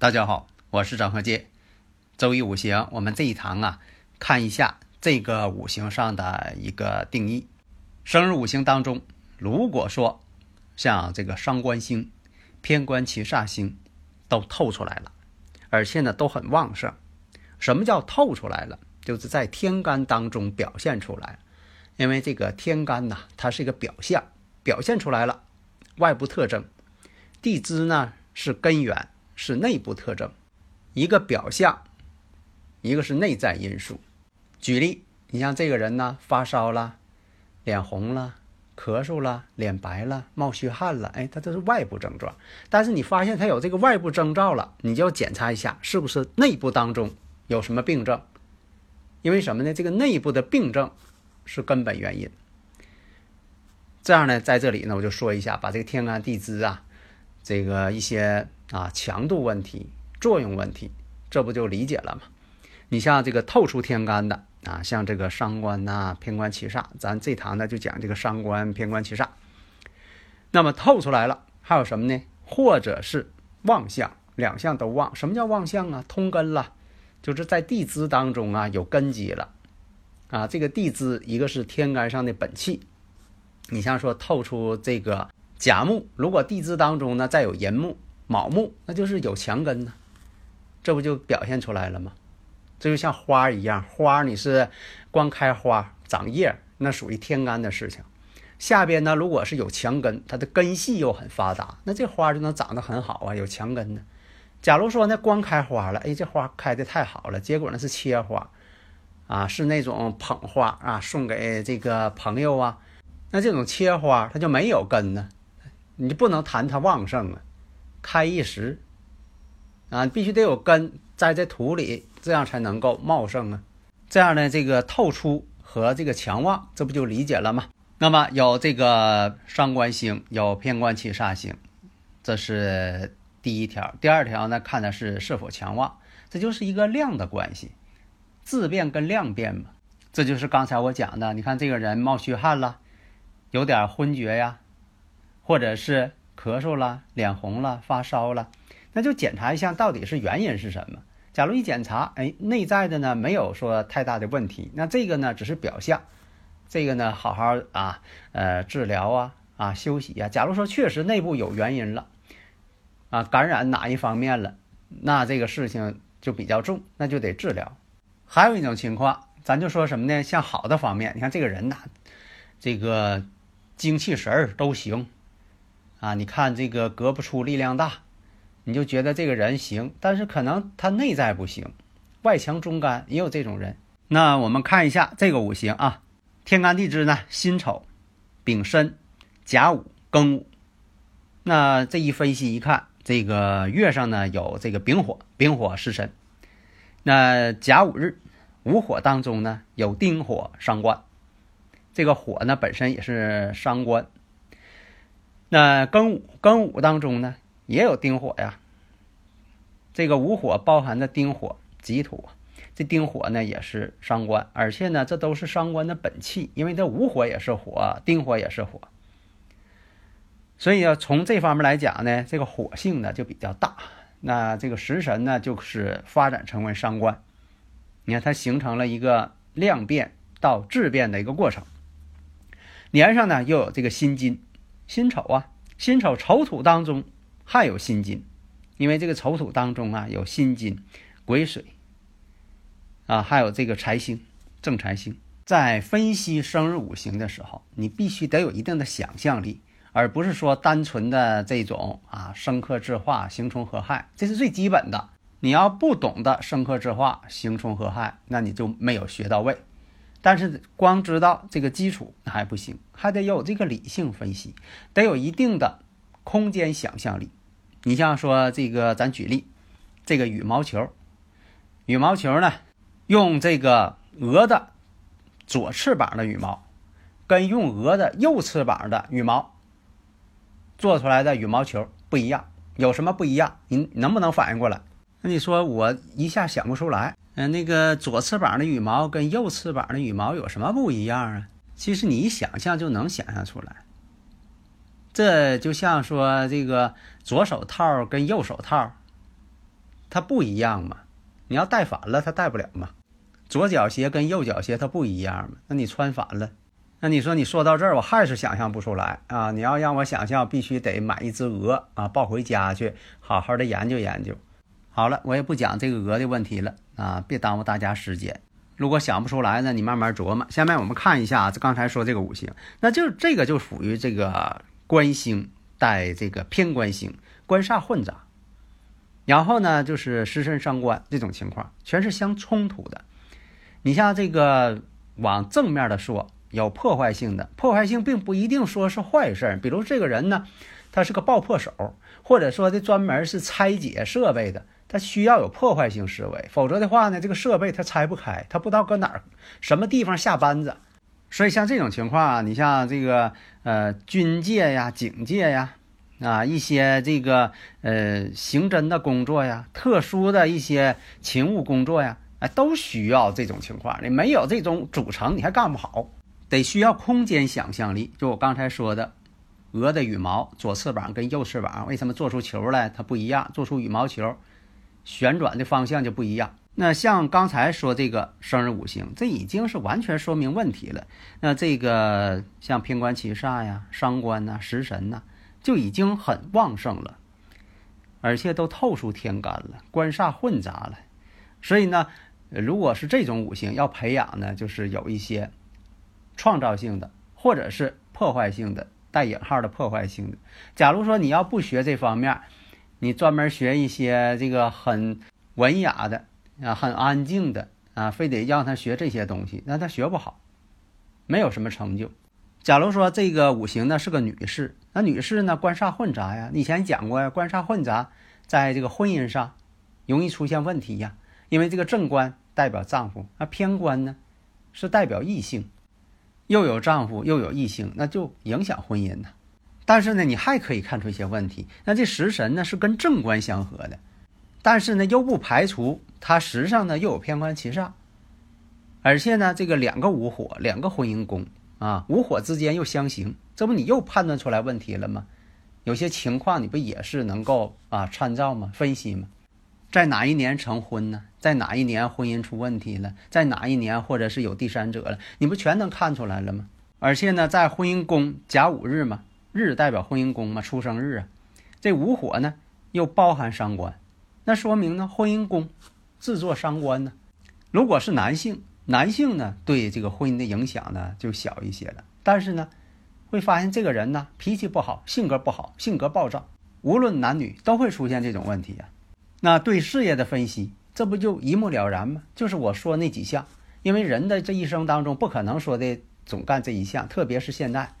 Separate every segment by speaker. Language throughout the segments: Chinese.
Speaker 1: 大家好，我是张和介。周易五行，我们这一堂啊，看一下这个五行上的一个定义。生日五行当中，如果说像这个伤官星、偏官七煞星都透出来了，而且呢都很旺盛。什么叫透出来了？就是在天干当中表现出来。因为这个天干呐，它是一个表象，表现出来了外部特征。地支呢是根源。是内部特征，一个表象，一个是内在因素。举例，你像这个人呢，发烧了，脸红了，咳嗽了，脸白了，冒虚汗了，哎，他这是外部症状。但是你发现他有这个外部征兆了，你就要检查一下是不是内部当中有什么病症。因为什么呢？这个内部的病症是根本原因。这样呢，在这里呢，我就说一下，把这个天干地支啊，这个一些。啊，强度问题、作用问题，这不就理解了吗？你像这个透出天干的啊，像这个伤官呐、偏官七煞，咱这堂呢就讲这个伤官、偏官七煞。那么透出来了，还有什么呢？或者是旺相，两项都旺。什么叫旺相啊？通根了，就是在地支当中啊有根基了。啊，这个地支一个是天干上的本气，你像说透出这个甲木，如果地支当中呢再有寅木。卯木那就是有强根呢，这不就表现出来了吗？这就像花一样，花你是光开花长叶，那属于天干的事情。下边呢，如果是有强根，它的根系又很发达，那这花就能长得很好啊，有强根呢。假如说呢，光开花了，哎，这花开的太好了，结果呢是切花，啊，是那种捧花啊，送给这个朋友啊，那这种切花它就没有根呢，你就不能谈它旺盛啊。开一时，啊，必须得有根栽在土里，这样才能够茂盛啊。这样呢，这个透出和这个强旺，这不就理解了吗？那么有这个伤官星，有偏官七煞星，这是第一条。第二条呢，看的是是否强旺，这就是一个量的关系，质变跟量变嘛。这就是刚才我讲的，你看这个人冒虚汗了，有点昏厥呀，或者是。咳嗽了，脸红了，发烧了，那就检查一下到底是原因是什么。假如一检查，哎，内在的呢没有说太大的问题，那这个呢只是表象，这个呢好好啊，呃，治疗啊，啊，休息啊。假如说确实内部有原因了，啊，感染哪一方面了，那这个事情就比较重，那就得治疗。还有一种情况，咱就说什么呢？像好的方面，你看这个人呐，这个精气神儿都行。啊，你看这个隔不出力量大，你就觉得这个人行，但是可能他内在不行，外强中干也有这种人。那我们看一下这个五行啊，天干地支呢，辛丑、丙申、甲午、庚午。那这一分析一看，这个月上呢有这个丙火，丙火是神。那甲午日，午火当中呢有丁火伤官，这个火呢本身也是伤官。那庚午，庚午当中呢也有丁火呀。这个午火包含的丁火己土，这丁火呢也是伤官，而且呢这都是伤官的本气，因为这午火也是火，丁火也是火，所以要从这方面来讲呢，这个火性呢就比较大。那这个食神呢就是发展成为伤官，你看它形成了一个量变到质变的一个过程。年上呢又有这个辛金。辛丑啊，辛丑丑土当中还有辛金，因为这个丑土当中啊有辛金、癸水啊，还有这个财星、正财星。在分析生日五行的时候，你必须得有一定的想象力，而不是说单纯的这种啊生克制化、刑冲合害，这是最基本的。你要不懂得生克制化、刑冲合害，那你就没有学到位。但是光知道这个基础还不行，还得有这个理性分析，得有一定的空间想象力。你像说这个，咱举例，这个羽毛球，羽毛球呢，用这个鹅的左翅膀的羽毛，跟用鹅的右翅膀的羽毛做出来的羽毛球不一样，有什么不一样？你能不能反应过来？那你说我一下想不出来。嗯，那个左翅膀的羽毛跟右翅膀的羽毛有什么不一样啊？其实你一想象就能想象出来。这就像说这个左手套跟右手套，它不一样嘛？你要戴反了，它戴不了嘛？左脚鞋跟右脚鞋它不一样嘛？那你穿反了，那你说你说到这儿，我还是想象不出来啊！你要让我想象，必须得买一只鹅啊，抱回家去好好的研究研究。好了，我也不讲这个鹅的问题了啊，别耽误大家时间。如果想不出来呢，你慢慢琢磨。下面我们看一下这刚才说这个五行，那就这个就属于这个官星带这个偏官星，官煞混杂。然后呢，就是食神伤官这种情况，全是相冲突的。你像这个往正面的说，有破坏性的，破坏性并不一定说是坏事。比如这个人呢，他是个爆破手，或者说的专门是拆解设备的。它需要有破坏性思维，否则的话呢，这个设备它拆不开，它不知道搁哪儿、什么地方下班子。所以像这种情况啊，你像这个呃军界呀、警界呀，啊一些这个呃刑侦的工作呀、特殊的一些勤务工作呀，哎，都需要这种情况。你没有这种组成，你还干不好，得需要空间想象力。就我刚才说的，鹅的羽毛左翅膀跟右翅膀为什么做出球来它不一样？做出羽毛球。旋转的方向就不一样。那像刚才说这个生日五行，这已经是完全说明问题了。那这个像偏官七煞呀、伤官呐、食神呐，就已经很旺盛了，而且都透出天干了，官煞混杂了。所以呢，如果是这种五行要培养呢，就是有一些创造性的，或者是破坏性的（带引号的破坏性的）。假如说你要不学这方面，你专门学一些这个很文雅的啊，很安静的啊，非得让他学这些东西，那他学不好，没有什么成就。假如说这个五行呢是个女士，那女士呢官煞混杂呀，以前讲过呀，官煞混杂，在这个婚姻上容易出现问题呀，因为这个正官代表丈夫，那偏官呢是代表异性，又有丈夫又有异性，那就影响婚姻呢。但是呢，你还可以看出一些问题。那这食神呢是跟正官相合的，但是呢又不排除它实上呢又有偏官七煞，而且呢这个两个午火，两个婚姻宫啊，午火之间又相刑，这不你又判断出来问题了吗？有些情况你不也是能够啊参照吗？分析吗？在哪一年成婚呢？在哪一年婚姻出问题了？在哪一年或者是有第三者了？你不全能看出来了吗？而且呢，在婚姻宫甲午日嘛。日代表婚姻宫嘛，出生日啊，这午火呢又包含伤官，那说明呢婚姻宫制作伤官呢。如果是男性，男性呢对这个婚姻的影响呢就小一些了，但是呢会发现这个人呢脾气不好，性格不好，性格暴躁，无论男女都会出现这种问题呀。那对事业的分析，这不就一目了然吗？就是我说那几项，因为人的这一生当中不可能说的总干这一项，特别是现在。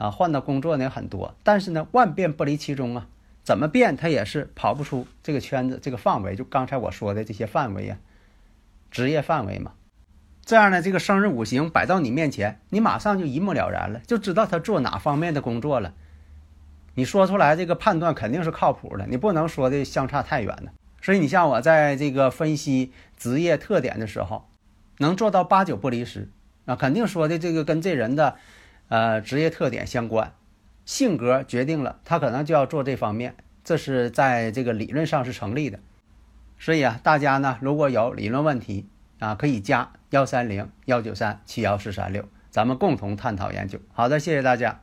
Speaker 1: 啊，换的工作呢很多，但是呢万变不离其宗啊，怎么变他也是跑不出这个圈子这个范围，就刚才我说的这些范围呀，职业范围嘛。这样呢，这个生日五行摆到你面前，你马上就一目了然了，就知道他做哪方面的工作了。你说出来这个判断肯定是靠谱的，你不能说的相差太远了。所以你像我在这个分析职业特点的时候，能做到八九不离十啊，肯定说的这个跟这人的。呃，职业特点相关，性格决定了他可能就要做这方面，这是在这个理论上是成立的。所以啊，大家呢如果有理论问题啊，可以加幺三零幺九三七幺四三六，咱们共同探讨研究。好的，谢谢大家。